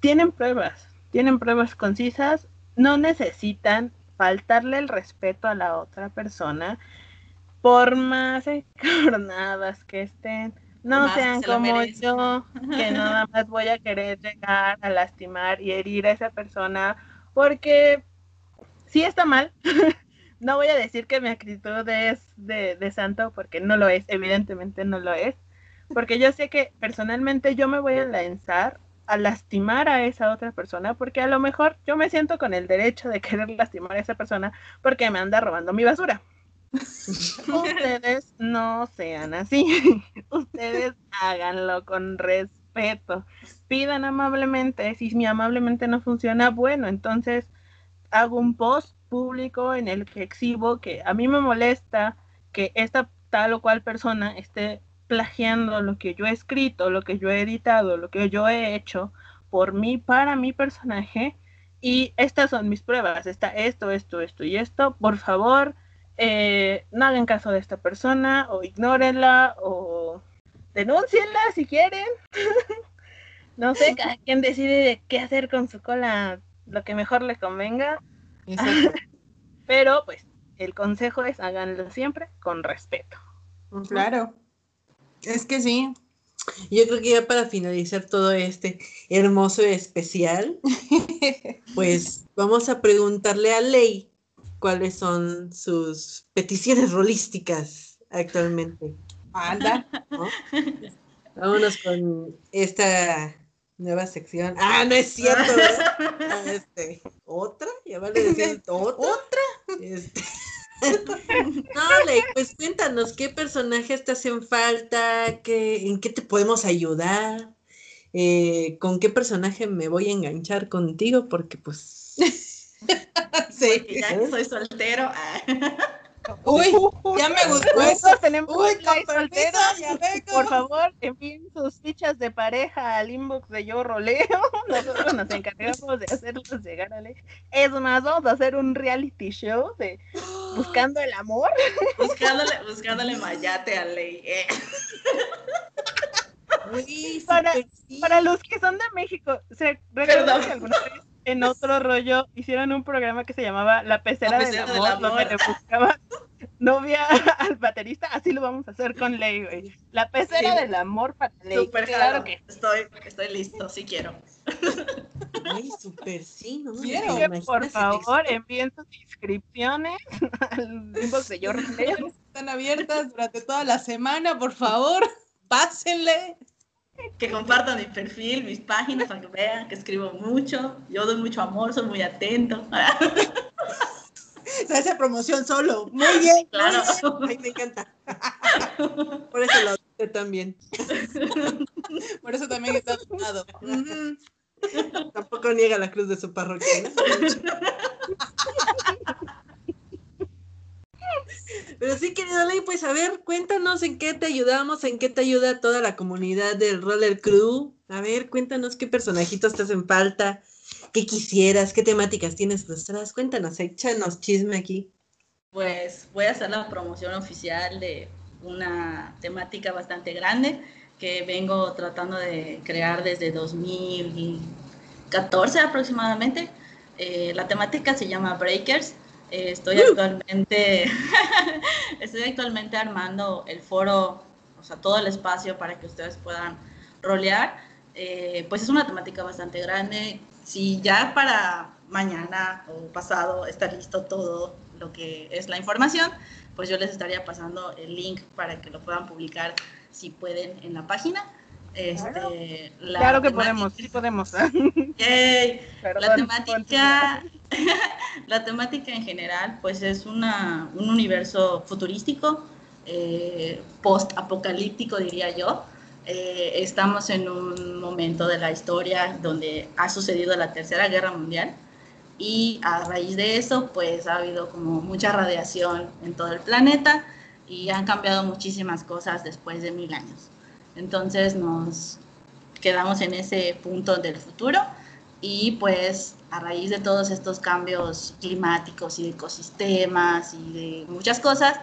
tienen pruebas, tienen pruebas concisas, no necesitan faltarle el respeto a la otra persona, por más encarnadas que estén, no sean como yo, que nada más voy a querer llegar a lastimar y herir a esa persona, porque sí está mal. no voy a decir que mi actitud es de, de santo, porque no lo es, evidentemente no lo es, porque yo sé que personalmente yo me voy a lanzar a lastimar a esa otra persona, porque a lo mejor yo me siento con el derecho de querer lastimar a esa persona porque me anda robando mi basura. Ustedes no sean así. Ustedes háganlo con respeto. Pidan amablemente. Si mi amablemente no funciona, bueno, entonces hago un post público en el que exhibo que a mí me molesta que esta tal o cual persona esté plagiando lo que yo he escrito, lo que yo he editado, lo que yo he hecho por mí, para mi personaje. Y estas son mis pruebas. Está esto, esto, esto y esto. Por favor, eh, no hagan caso de esta persona o ignórenla o denúncienla si quieren. no sé, cada quien decide qué hacer con su cola, lo que mejor le convenga. Pero pues el consejo es háganlo siempre con respeto. Claro. Es que sí. Yo creo que ya para finalizar todo este hermoso especial, pues vamos a preguntarle a Ley cuáles son sus peticiones rolísticas actualmente. Anda. Vámonos con esta nueva sección. Ah, no es cierto, ah, este, ¿Otra? ¿Ya vale decir otra? ¿Otra? Este... No, Ley, pues cuéntanos qué personajes te hacen falta, qué, en qué te podemos ayudar, eh, con qué personaje me voy a enganchar contigo, porque pues. sí. ya que soy soltero. Ah. Uy, ya me gustó eso. Tenemos Uy, soltero. Por favor, envíen sus fichas de pareja al inbox de Yo Roleo. Nosotros nos encargamos de hacerlos llegar a ley. Es más, vamos a hacer un reality show de buscando el amor. Buscándole, buscándole mayate a ley. Eh. para, para los que son de México, ¿se recuerdan que alguna vez en otro rollo hicieron un programa que se llamaba La pecera, del, amor, donde le buscaba novia al baterista, así lo vamos a hacer con Ley, güey. La pecera del amor para Ley. Super claro que estoy, estoy listo, sí quiero. Ay, súper sí, ¿no? Quiero. Por favor, envíen sus inscripciones al inbox de Yo Están abiertas durante toda la semana, por favor, pásenle que compartan mi perfil, mis páginas, para que vean que escribo mucho. Yo doy mucho amor, soy muy atento. Se hace promoción solo. Muy bien. Claro. Ay, me encanta. Por eso lo hago también. Por eso también está lado. Tampoco niega la cruz de su parroquia. Pero sí, querido Ley, pues a ver, cuéntanos en qué te ayudamos, en qué te ayuda toda la comunidad del Roller Crew. A ver, cuéntanos qué personajitos te hacen falta, qué quisieras, qué temáticas tienes frustradas. Cuéntanos, échanos chisme aquí. Pues voy a hacer la promoción oficial de una temática bastante grande que vengo tratando de crear desde 2014 aproximadamente. Eh, la temática se llama Breakers eh, estoy actualmente estoy actualmente armando el foro, o sea, todo el espacio para que ustedes puedan rolear. Eh, pues es una temática bastante grande. Si ya para mañana o pasado está listo todo lo que es la información, pues yo les estaría pasando el link para que lo puedan publicar si pueden en la página. Este, la claro que temática- podemos, sí podemos. Yay. La temática, la temática en general, pues es una, un universo futurístico, eh, post-apocalíptico, diría yo. Eh, estamos en un momento de la historia donde ha sucedido la Tercera Guerra Mundial y a raíz de eso, pues ha habido como mucha radiación en todo el planeta y han cambiado muchísimas cosas después de mil años. Entonces nos quedamos en ese punto del futuro y pues a raíz de todos estos cambios climáticos y de ecosistemas y de muchas cosas,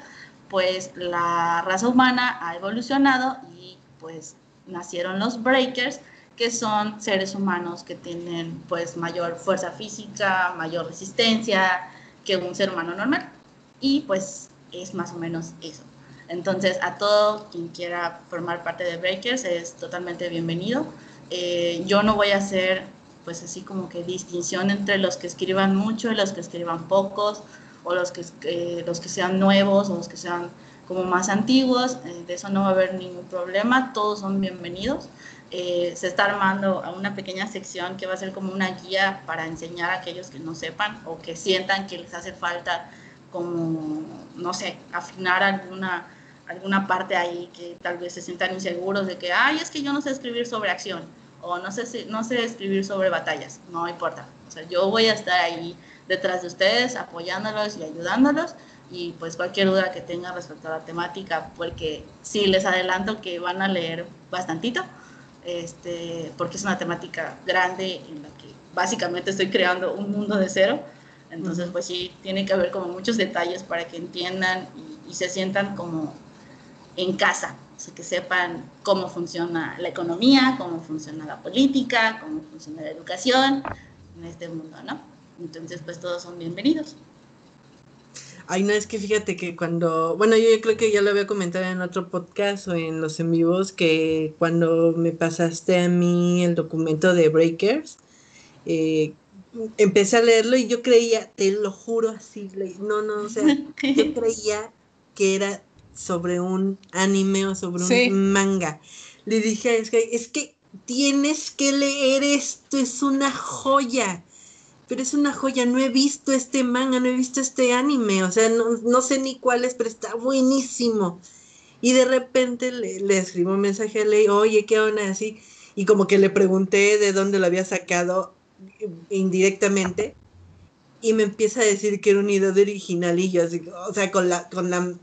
pues la raza humana ha evolucionado y pues nacieron los breakers, que son seres humanos que tienen pues mayor fuerza física, mayor resistencia que un ser humano normal. Y pues es más o menos eso. Entonces a todo quien quiera formar parte de Breakers es totalmente bienvenido. Eh, yo no voy a hacer pues así como que distinción entre los que escriban mucho y los que escriban pocos, o los que, eh, los que sean nuevos o los que sean como más antiguos, eh, de eso no va a haber ningún problema, todos son bienvenidos. Eh, se está armando una pequeña sección que va a ser como una guía para enseñar a aquellos que no sepan o que sientan que les hace falta como, no sé, afinar alguna, alguna parte ahí que tal vez se sientan inseguros de que, ay, es que yo no sé escribir sobre acción o no sé, no sé escribir sobre batallas, no importa. O sea, yo voy a estar ahí detrás de ustedes apoyándolos y ayudándolos y pues cualquier duda que tengan respecto a la temática, porque sí les adelanto que van a leer bastantito, este, porque es una temática grande en la que básicamente estoy creando un mundo de cero. Entonces, pues sí, tiene que haber como muchos detalles para que entiendan y, y se sientan como en casa, que sepan cómo funciona la economía, cómo funciona la política, cómo funciona la educación en este mundo, ¿no? Entonces, pues todos son bienvenidos. Ay, no, es que fíjate que cuando, bueno, yo creo que ya lo había comentado en otro podcast o en los en vivos, que cuando me pasaste a mí el documento de Breakers, eh, empecé a leerlo y yo creía, te lo juro así, no, no, o sea, yo creía que era sobre un anime o sobre un manga. Le dije, es que, es que tienes que leer esto, es una joya. Pero es una joya, no he visto este manga, no he visto este anime, o sea, no, no sé ni cuál es, pero está buenísimo. Y de repente le, le escribo un mensaje a Ley, oye, ¿qué onda? Así, y como que le pregunté de dónde lo había sacado indirectamente, y me empieza a decir que era un de original, y yo así, o sea, con la, con la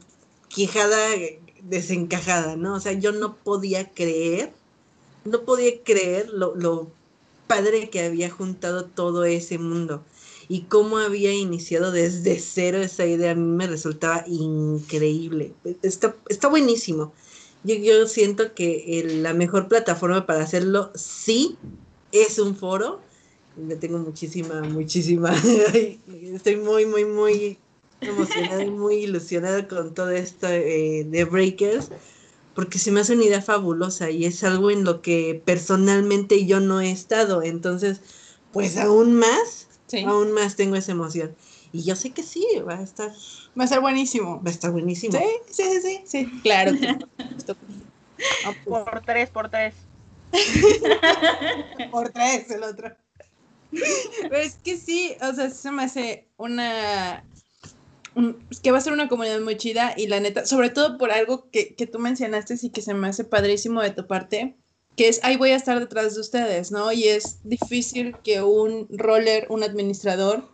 quijada eh, desencajada, ¿no? O sea, yo no podía creer, no podía creer lo, padre que había juntado todo ese mundo y cómo había iniciado desde cero esa idea, a mí me resultaba increíble. Está, está buenísimo. Yo, yo siento que el- la mejor plataforma para hacerlo sí es un foro. Le tengo muchísima, muchísima. Estoy muy, muy, muy emocionada y muy ilusionada con todo esto eh, de Breakers porque se me hace una idea fabulosa y es algo en lo que personalmente yo no he estado. Entonces, pues aún más, Sí. aún más tengo esa emoción. Y yo sé que sí, va a estar, Va a ser buenísimo. va a estar buenísimo. Sí, sí, sí, sí, sí, claro. Ah, Por tres, por tres. Por tres el otro. Pero es que sí, o sea, se me hace una... que va a ser una comunidad muy chida y la neta, sobre todo por algo que, que tú mencionaste y que se me hace padrísimo de tu parte, que es, ahí voy a estar detrás de ustedes, ¿no? Y es difícil que un roller, un administrador,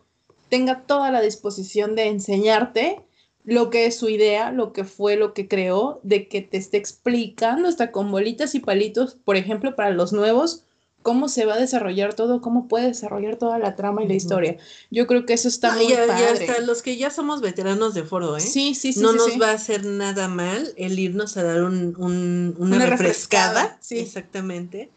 tenga toda la disposición de enseñarte lo que es su idea, lo que fue, lo que creó, de que te esté explicando hasta con bolitas y palitos, por ejemplo, para los nuevos, cómo se va a desarrollar todo, cómo puede desarrollar toda la trama y la historia. Yo creo que eso está muy ya, ya padre. hasta los que ya somos veteranos de foro, ¿eh? Sí, sí, sí. no sí, nos sí. va a hacer nada mal el irnos a dar un, un- una, Una refrescada, refrescada, sí. exactamente,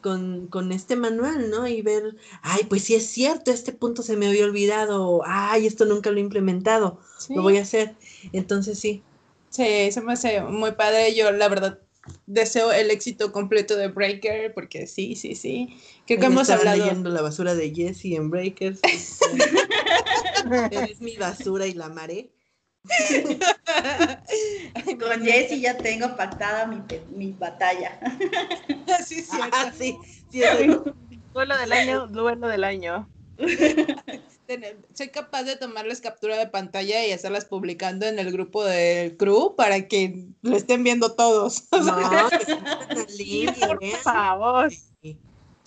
con, con este manual, ¿no? Y ver, ay, pues sí es cierto, este punto se me había olvidado, ay, esto nunca lo he implementado, Sí. lo voy a hacer. Entonces sí, Sí, se me hace muy padre. Yo, la verdad, deseo el éxito completo de Breaker, porque sí, sí, sí. Creo que Ahí hemos hablado. leyendo la basura de Jesse en Breakers. Eres mi basura y la amaré. Con no, Jessie ya tengo pactada mi, mi batalla. Sí, sí, Ah, sí, sí, Duelo del año, duelo del año. soy capaz de tomarles captura de pantalla y hacerlas publicando en el grupo del crew para que lo estén viendo todos. No, que se metan al link y Por lean. favor.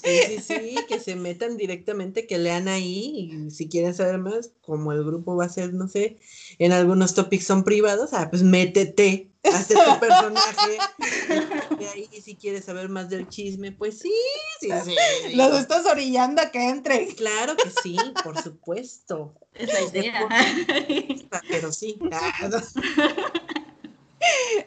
Sí, sí, sí, que se metan directamente, que lean ahí y si quieren saber más, como el grupo va a ser, no sé, en algunos topics son privados, ah, pues métete, hazte tu personaje. Y ahí si quieres saber más del chisme, pues sí, sí, sí. sí. Los estás orillando a que entren. Claro que sí, por supuesto. Es la idea. Pero sí. Ah, no.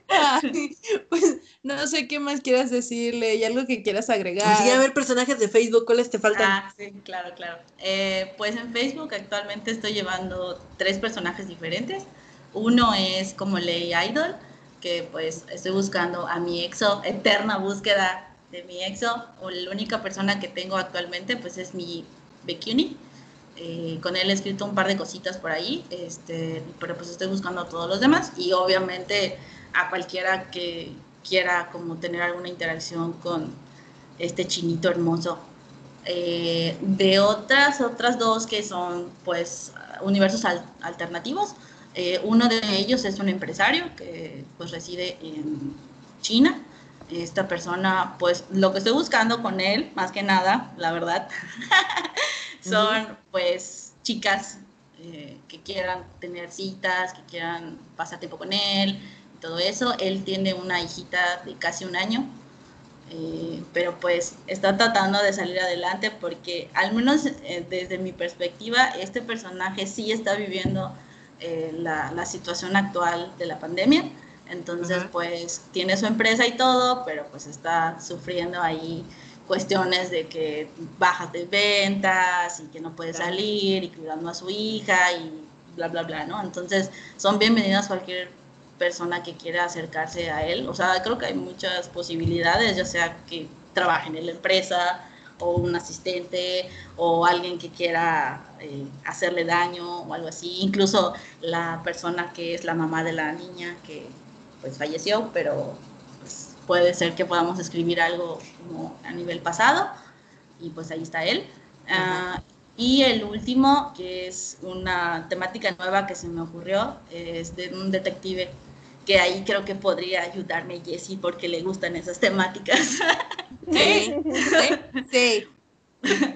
Ay, pues no sé qué más quieras decirle y algo que quieras agregar. Sí, a ver, personajes de Facebook, ¿cuáles te faltan? Ah, sí, claro, claro. Eh, pues en Facebook actualmente estoy llevando tres personajes diferentes. Uno es como Ley Idol, que pues estoy buscando a mi exo, eterna búsqueda de mi exo. O la única persona que tengo actualmente pues es mi Bekuni. Eh, con él he escrito un par de cositas por ahí, este, pero pues estoy buscando a todos los demás y obviamente a cualquiera que quiera como tener alguna interacción con este chinito hermoso. Eh, de otras, otras dos que son pues universos al- alternativos, eh, uno de ellos es un empresario que pues reside en China. Esta persona, pues lo que estoy buscando con él, más que nada, la verdad, son pues chicas eh, que quieran tener citas, que quieran pasar tiempo con él y todo eso. Él tiene una hijita de casi un año, eh, pero pues está tratando de salir adelante porque al menos eh, desde mi perspectiva, este personaje sí está viviendo eh, la, la situación actual de la pandemia. Entonces, Ajá. pues tiene su empresa y todo, pero pues está sufriendo ahí cuestiones de que bajas de ventas y que no puede Claro. salir y cuidando a su hija y bla, bla, bla, ¿no? Entonces, son bienvenidas cualquier persona que quiera acercarse a él. O sea, creo que hay muchas posibilidades, ya sea que trabaje en la empresa o un asistente o alguien que quiera eh, hacerle daño o algo así. Incluso la persona que es la mamá de la niña que pues falleció, pero pues, puede ser que podamos escribir algo como a nivel pasado y pues ahí está él. Ah, y el último, que es una temática nueva que se me ocurrió, es de un detective que ahí creo que podría ayudarme Jessie porque le gustan esas temáticas. Sí, sí, sí.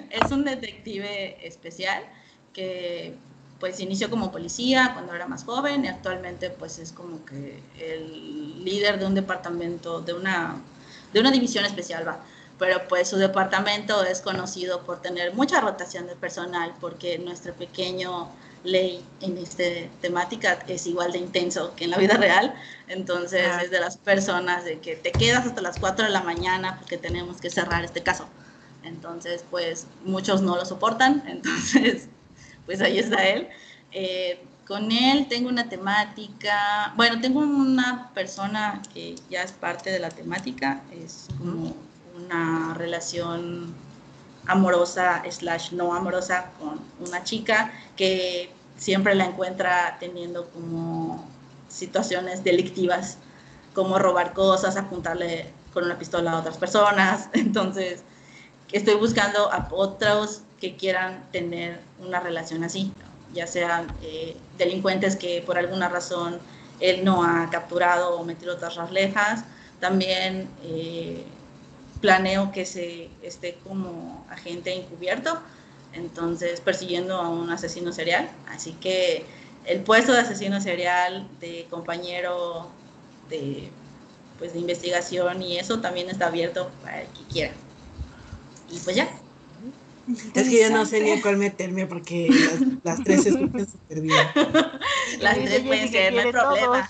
es un detective especial que pues inició como policía cuando era más joven y actualmente pues es como que el líder de un departamento, de una, de una división especial, va. Pero pues su departamento es conocido por tener mucha rotación de personal porque nuestro pequeño ley en esta temática es igual de intenso que en la vida real. Entonces Ah. es de las personas de que te quedas hasta las 4 de la mañana porque tenemos que cerrar este caso. Entonces, pues muchos no lo soportan. Entonces, pues ahí está él. Eh, con él tengo una temática, bueno, tengo una persona que ya es parte de la temática, es como una relación amorosa slash no amorosa con una chica que siempre la encuentra teniendo como situaciones delictivas, como robar cosas, apuntarle con una pistola a otras personas. Entonces, estoy buscando a otros que quieran tener una relación así, ya sean eh, delincuentes que por alguna razón él no ha capturado o metido tras rejas. También eh, planeo que se esté como agente encubierto, entonces persiguiendo a un asesino serial. Así que el puesto de asesino serial, de compañero de, pues, de investigación y eso también está abierto para el que quiera. Y pues ya. Es que ya no sé ni a cuál meterme porque las, las tres se escuchan súper bien. Las tres pueden ser, no hay problema.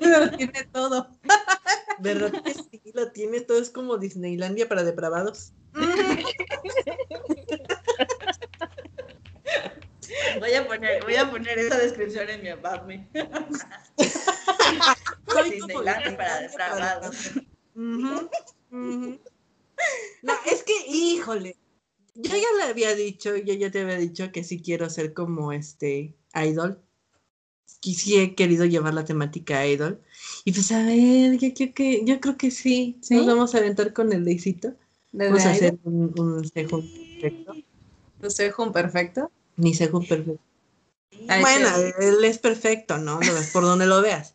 Lo tiene todo. ¿Verdad que sí? Lo tiene todo, es como Disneylandia para depravados. Voy a poner, voy a poner esa descripción en mi como Disneylandia para depravados. No, es que, híjole, yo ya le había dicho, yo ya te había dicho que sí quiero ser como este idol. He querido llevar la temática idol. Y pues a ver, yo, creo que, yo creo que sí. ¿Sí? Nos vamos a aventar con el deicito. Vamos a hacer un, un perfecto. ¿tu sejún perfecto? Ni sejún perfecto. Ay, Bueno, sí. él es perfecto, ¿no? Por donde lo veas.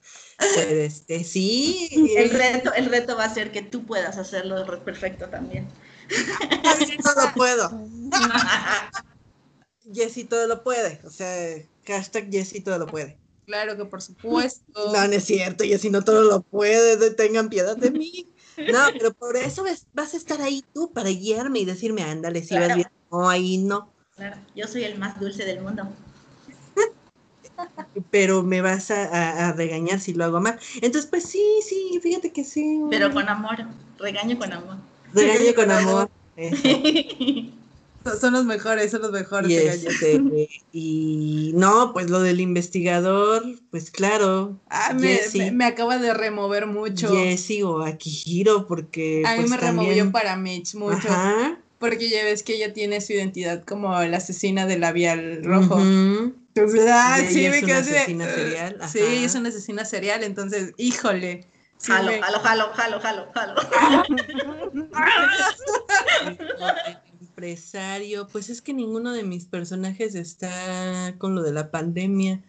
Pero este, sí. El reto, el reto va a ser que tú puedas hacerlo perfecto también. todo lo puedo. Jessy todo lo puede. O sea, hashtag Jessy todo lo puede. Claro que por supuesto. No, no es cierto, Jessy no todo lo puede. de- Tengan piedad de mí. No, pero por eso ves- vas a estar ahí tú para guiarme y decirme, ándale, si vas bien. No, ahí no. Claro, yo soy el más dulce del mundo. Pero me vas a, a- a regañar si lo hago mal. Entonces, pues sí, sí, fíjate que sí. Pero con amor, regaño con amor. Regaño con amor. Eso. Son- los mejores, son los mejores. Y, este, y no, pues lo del investigador, pues claro. Ah, me, me- me acaba de remover mucho. Jessie o Akihiro, porque. A mí pues, me también- removió para Mitch mucho. Ajá. Porque ya ves que ella tiene su identidad como la asesina de labial rojo. Entonces, ah, Y sí, me es quedé de, asesina serial, Sí, es una asesina serial, entonces, híjole. sí Jalo, me- jalo, jalo, jalo, jalo, jalo. Empresario, pues es que ninguno de mis personajes está con lo de la pandemia,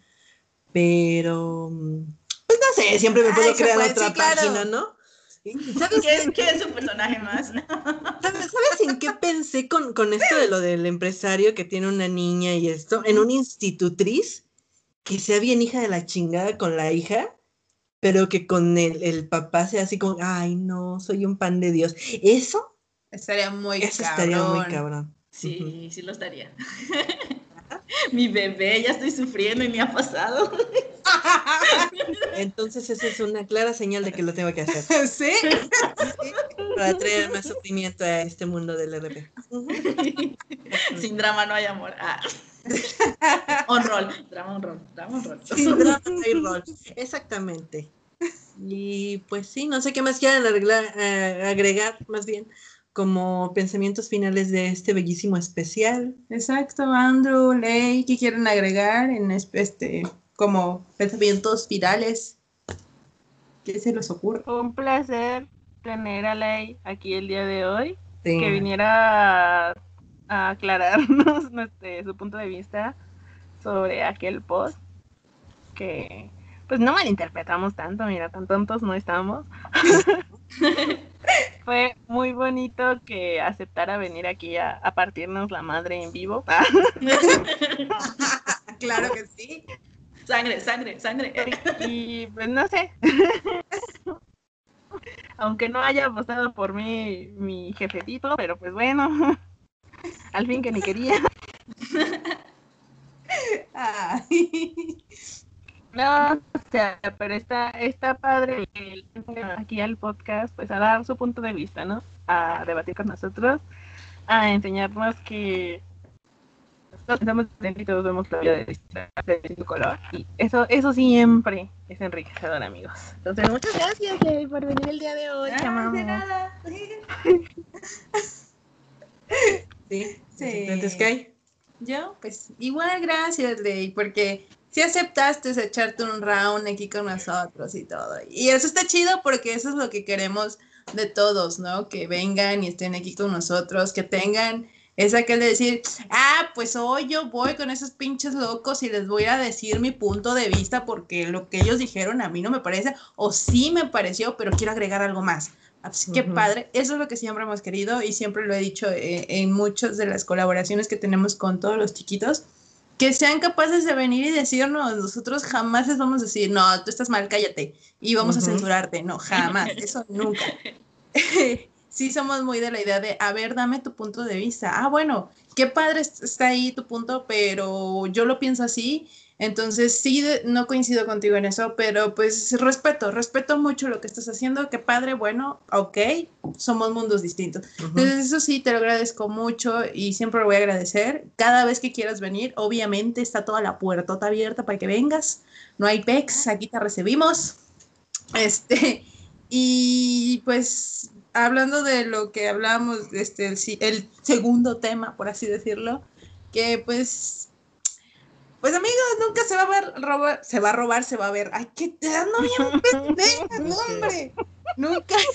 pero mm, pues no sé, siempre me Ay, puedo se crear puede, otra sí, claro. página, ¿no? ¿Sabes, ¿Quién, quién es su personaje más? sabes- sabes en qué pensé con, con esto de lo del empresario que tiene una niña y esto? En una institutriz que sea bien hija de la chingada con la hija, pero que con el, el papá sea así como, ay no, soy un pan de Dios. Eso, Estaría muy eso cabrón. estaría muy cabrón. Sí, sí lo estaría. Mi bebé, ya estoy sufriendo y me ha pasado. Entonces esa es una clara señal de que lo tengo que hacer ¿Sí? para traer más sufrimiento a este mundo del RP. Sin drama no hay amor. Ah. On roll, drama on roll, drama on roll. Sin drama no hay rol. Exactamente. Y pues sí, no sé qué más quieran arreglar- eh, agregar, más bien, como pensamientos finales de este bellísimo especial. Exacto, Andrew, Ley, ¿qué quieren agregar en es- este como pensamientos virales? ¿Qué se les ocurre? Un placer tener a Ley aquí el día de hoy, Sí. que viniera a, a aclararnos este, su punto de vista sobre aquel post, que pues no malinterpretamos tanto, mira, tan tontos no estamos. Fue muy bonito que aceptara venir aquí a, a partirnos la madre en vivo. Claro que sí. Sangre, sangre, sangre. Y pues no sé. Aunque no haya apostado por mí mi jefecito, pero pues bueno. Al fin que ni quería. Ay. No, o sea, pero está, está padre que él venga aquí al podcast, pues a dar su punto de vista, ¿no? A debatir con nosotros, a enseñarnos que todos estamos diferentes y todos vemos la vida de distinto color. Y eso, eso siempre es enriquecedor, amigos. Entonces, muchas gracias Ley, por venir el día de hoy. Amamos. de nada. Sí. Sí. Entonces, ¿qué hay? Yo, pues igual gracias, Ley, porque si aceptaste echarte un round aquí con nosotros y todo. Y eso está chido porque eso es lo que queremos de todos, ¿no? Que vengan y estén aquí con nosotros, que tengan esa que de decir, ah, pues hoy yo voy con esos pinches locos y les voy a decir mi punto de vista porque lo que ellos dijeron a mí no me parece, o sí me pareció, pero quiero agregar algo más. Así que Ujú. padre, eso es lo que siempre hemos querido y siempre lo he dicho eh, en muchas de las colaboraciones que tenemos con todos los chiquitos, que sean capaces de venir y decirnos, nosotros jamás les vamos a decir, no, tú estás mal, cállate, y vamos a censurarte, no, jamás, eso nunca. sí somos muy de la idea de, a ver, dame tu punto de vista. Ah, bueno, qué padre es- está ahí tu punto, pero yo lo pienso así. Entonces, sí, no coincido contigo en eso, pero pues respeto, respeto mucho lo que estás haciendo. Qué padre, bueno, ok, somos mundos distintos. Ujú. Entonces, eso sí, te lo agradezco mucho y siempre lo voy a agradecer. Cada vez que quieras venir, obviamente está toda la puertota abierta para que vengas. No hay pex, aquí te recibimos. Este, y pues hablando de lo que hablábamos, este, el, el segundo tema, por así decirlo, que pues, pues amigos, nunca se va a ver robar, se va a robar, se va a ver. Ay, que te dando bien pendeja, no, hombre. Nunca.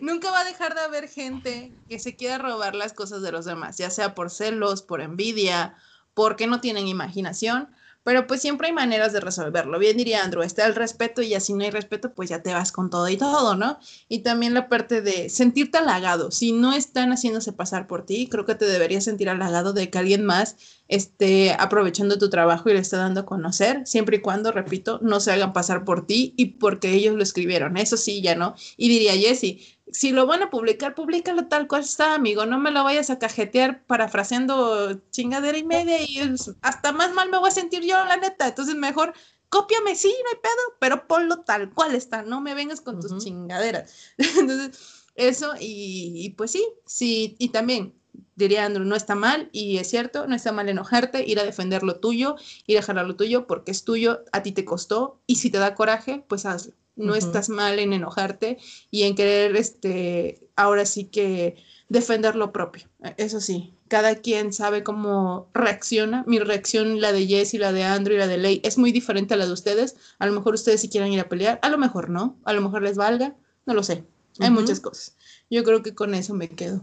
Nunca va a dejar de haber gente que se quiera robar las cosas de los demás, ya sea por celos, por envidia, porque no tienen imaginación, pero pues siempre hay maneras de resolverlo. Bien diría Andrew, está el respeto y ya si no hay respeto, pues ya te vas con todo y todo, ¿no? Y también la parte de sentirte halagado. Si no están haciéndose pasar por ti, creo que te deberías sentir halagado de que alguien más esté aprovechando tu trabajo y le esté dando a conocer, siempre y cuando, repito, no se hagan pasar por ti y porque ellos lo escribieron. Eso sí, ya no. Y diría Jesse, si lo van a publicar, públicalo tal cual está, amigo. No me lo vayas a cajetear parafraseando chingadera y media y hasta más mal me voy a sentir yo, la neta. Entonces, mejor cópiame, sí, no hay pedo, pero ponlo tal cual está. No me vengas con tus chingaderas. Entonces, eso y, y pues sí, sí, y también diría Andrew, no está mal, y es cierto, no está mal enojarte, ir a defender lo tuyo, ir a jalar lo tuyo porque es tuyo, a ti te costó, y si te da coraje, pues hazlo. No estás mal en enojarte y en querer, este, ahora sí que defender lo propio. Eso sí, cada quien sabe cómo reacciona. Mi reacción, la de Jess y la de Andrew y la de Ley, es muy diferente a la de ustedes. A lo mejor ustedes si quieren ir a pelear, a lo mejor no, a lo mejor les valga, no lo sé. Hay muchas cosas. Yo creo que con eso me quedo.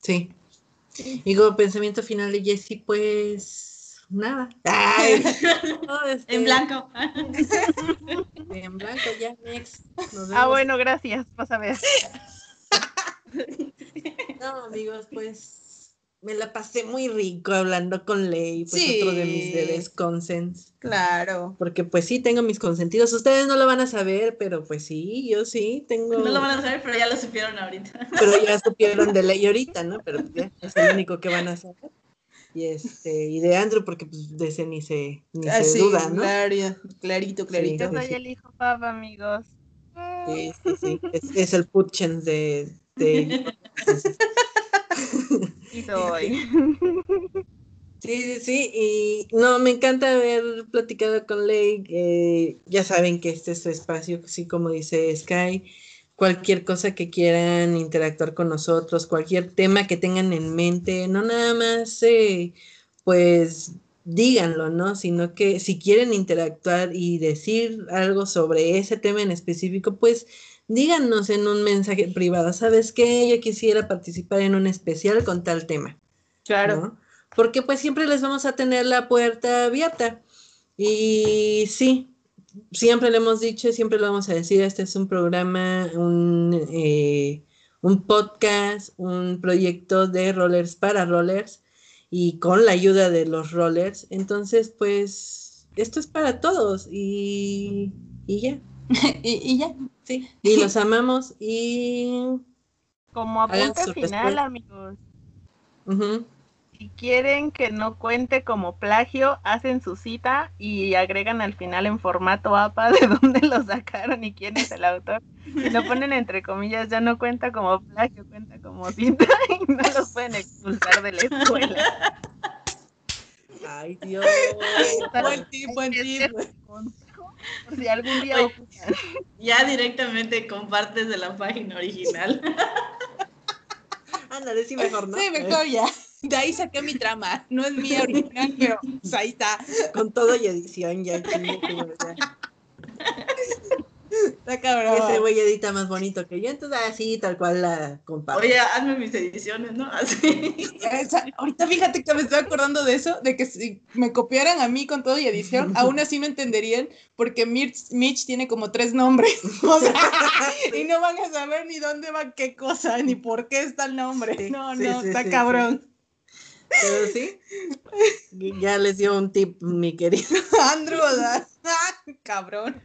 Sí. Y como pensamiento final de Jessie, pues nada. Ay, no, este, En blanco. En blanco, ya, next. Ah, bueno, gracias. Vas a ver. No, amigos, pues me la pasé muy rico hablando con Ley, pues Sí. otro de mis bebés consens. Claro. Porque pues sí, tengo mis consentidos. Ustedes no lo van a saber, pero pues sí, yo sí tengo. No lo van a saber, pero ya lo supieron ahorita. Pero ya supieron de Ley ahorita, ¿no? Pero ya es el único que van a saber. Y este, y de Andrew, porque pues de ese ni se, ni Ah, se sí, duda, ¿no? claro, clarito, clarito. Yo Sí, soy sí. el hijo papa, amigos. Sí, sí, sí. Es, es el Putchens de, de- soy. Sí, sí, sí. Y no, me encanta haber platicado con Ley. eh, ya saben que este es su espacio, así como dice Sky. Cualquier cosa que quieran interactuar con nosotros, cualquier tema que tengan en mente, no nada más, eh, pues díganlo, ¿no? Sino que si quieren interactuar y decir algo sobre ese tema en específico, pues díganos en un mensaje privado, ¿sabes qué? Yo quisiera participar en un especial con tal tema. Claro. ¿no? Porque pues siempre les vamos a tener la puerta abierta. Y sí, siempre le hemos dicho, siempre lo vamos a decir, este es un programa, un, eh, un podcast, un proyecto de rollers para rollers y con la ayuda de los rollers. Entonces, pues, esto es para todos y, y ya, y, y ya. Sí. Y los amamos y... Como apunte final, respuesta. amigos. Si quieren que no cuente como plagio, hacen su cita y agregan al final en formato APA de dónde lo sacaron y quién es el autor. Y lo ponen entre comillas, ya no cuenta como plagio, cuenta como cita y no los pueden expulsar de la escuela. Ay, Dios. Buen tip, buen tip. Por si algún día Oye. Ya directamente compartes de la página original. Ándale, sí, mejor, ¿no? Sí, mejor ya. De ahí saqué mi trama. No es mía original, pero pues, ahí está. Con todo y edición, ya. ya. Está cabrón. Ese güey edita más bonito que yo, entonces así, tal cual la comparto. Oye, hazme mis ediciones, ¿no? Así. Esa- ahorita fíjate que me estoy acordando de eso, de que si me copiaran a mí con todo y edición, aún así me entenderían, porque Mitch, Mitch tiene como tres nombres. O sea, y no van a saber ni dónde va qué cosa, ni por qué está el nombre. Sí, no, sí, no, sí, está sí, cabrón. Pero sí, ya les dio un tip, mi querido. Andrew, sea, cabrón.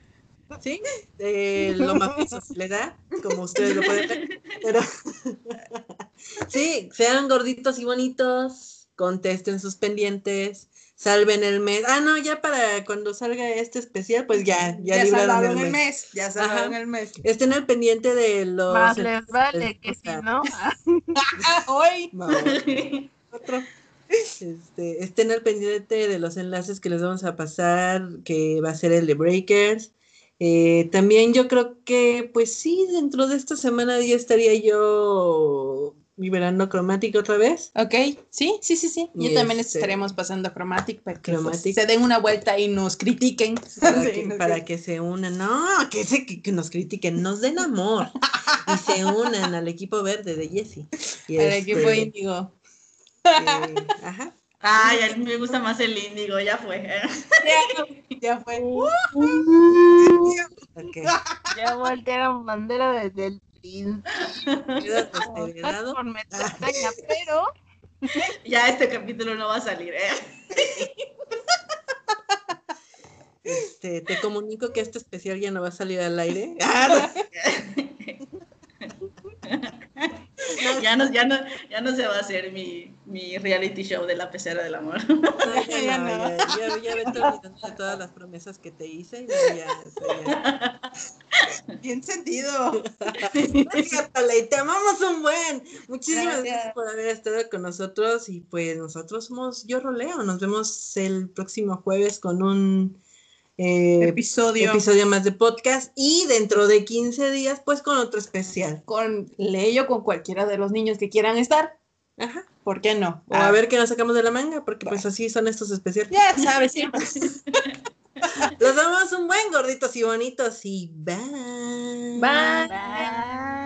Sí, eh, lo mafioso se le da, como ustedes lo pueden ver. Pero sí, sean gorditos y bonitos, contesten sus pendientes, salven el mes. Ah, no, ya para cuando salga este especial, pues ya, ya, Ya, libraron salvaron el el mes. mes. Ya salvaron Ajá. el mes. Estén al pendiente de los. Más les vale que si no. Hoy. no, otro. Este, estén al pendiente de los enlaces que les vamos a pasar, que va a ser el de Breakers. Eh, también yo creo que, pues sí, dentro de esta semana ya estaría yo liberando Chromatic otra vez. Ok, sí, sí, sí, sí. Yo Y también este- estaremos pasando Chromatic para que pues, se den una vuelta y nos critiquen. Para, Sí, que, no para sé. que se unan, no, que, se, que, que nos critiquen, nos den amor y se unan al equipo verde de Jessie. Y Al este, equipo índigo. eh, ajá. Ay, a mí me gusta más el índigo, ya fue. Ya fue. ok. Ya voltearon bandera desde el. Por metralla, pero Ya este capítulo no va a salir, ¿eh? Este, te comunico que este especial ya no va a salir al aire. Ya no, ya no, ya no se va a hacer mi, mi reality show de la pecera del amor. no, Ya ya, no. ya, ya, ya vete olvidando de todas las promesas que te hice. Ya, ya. Bien sentido. Ley, te amamos un buen. Muchísimas Gracias. gracias por haber estado con nosotros y pues nosotros somos Yo Roleo. Nos vemos el próximo jueves con un eh, Episodio episodio más de podcast y dentro de 15 días pues con otro especial. con Leyo, con cualquiera de los niños que quieran estar. Ajá. ¿Por qué no? O a ver qué nos sacamos de la manga porque pues así son estos especiales. Ya sabes, siempre. Los damos un buen gorditos y bonitos y bye. Bye. Bye.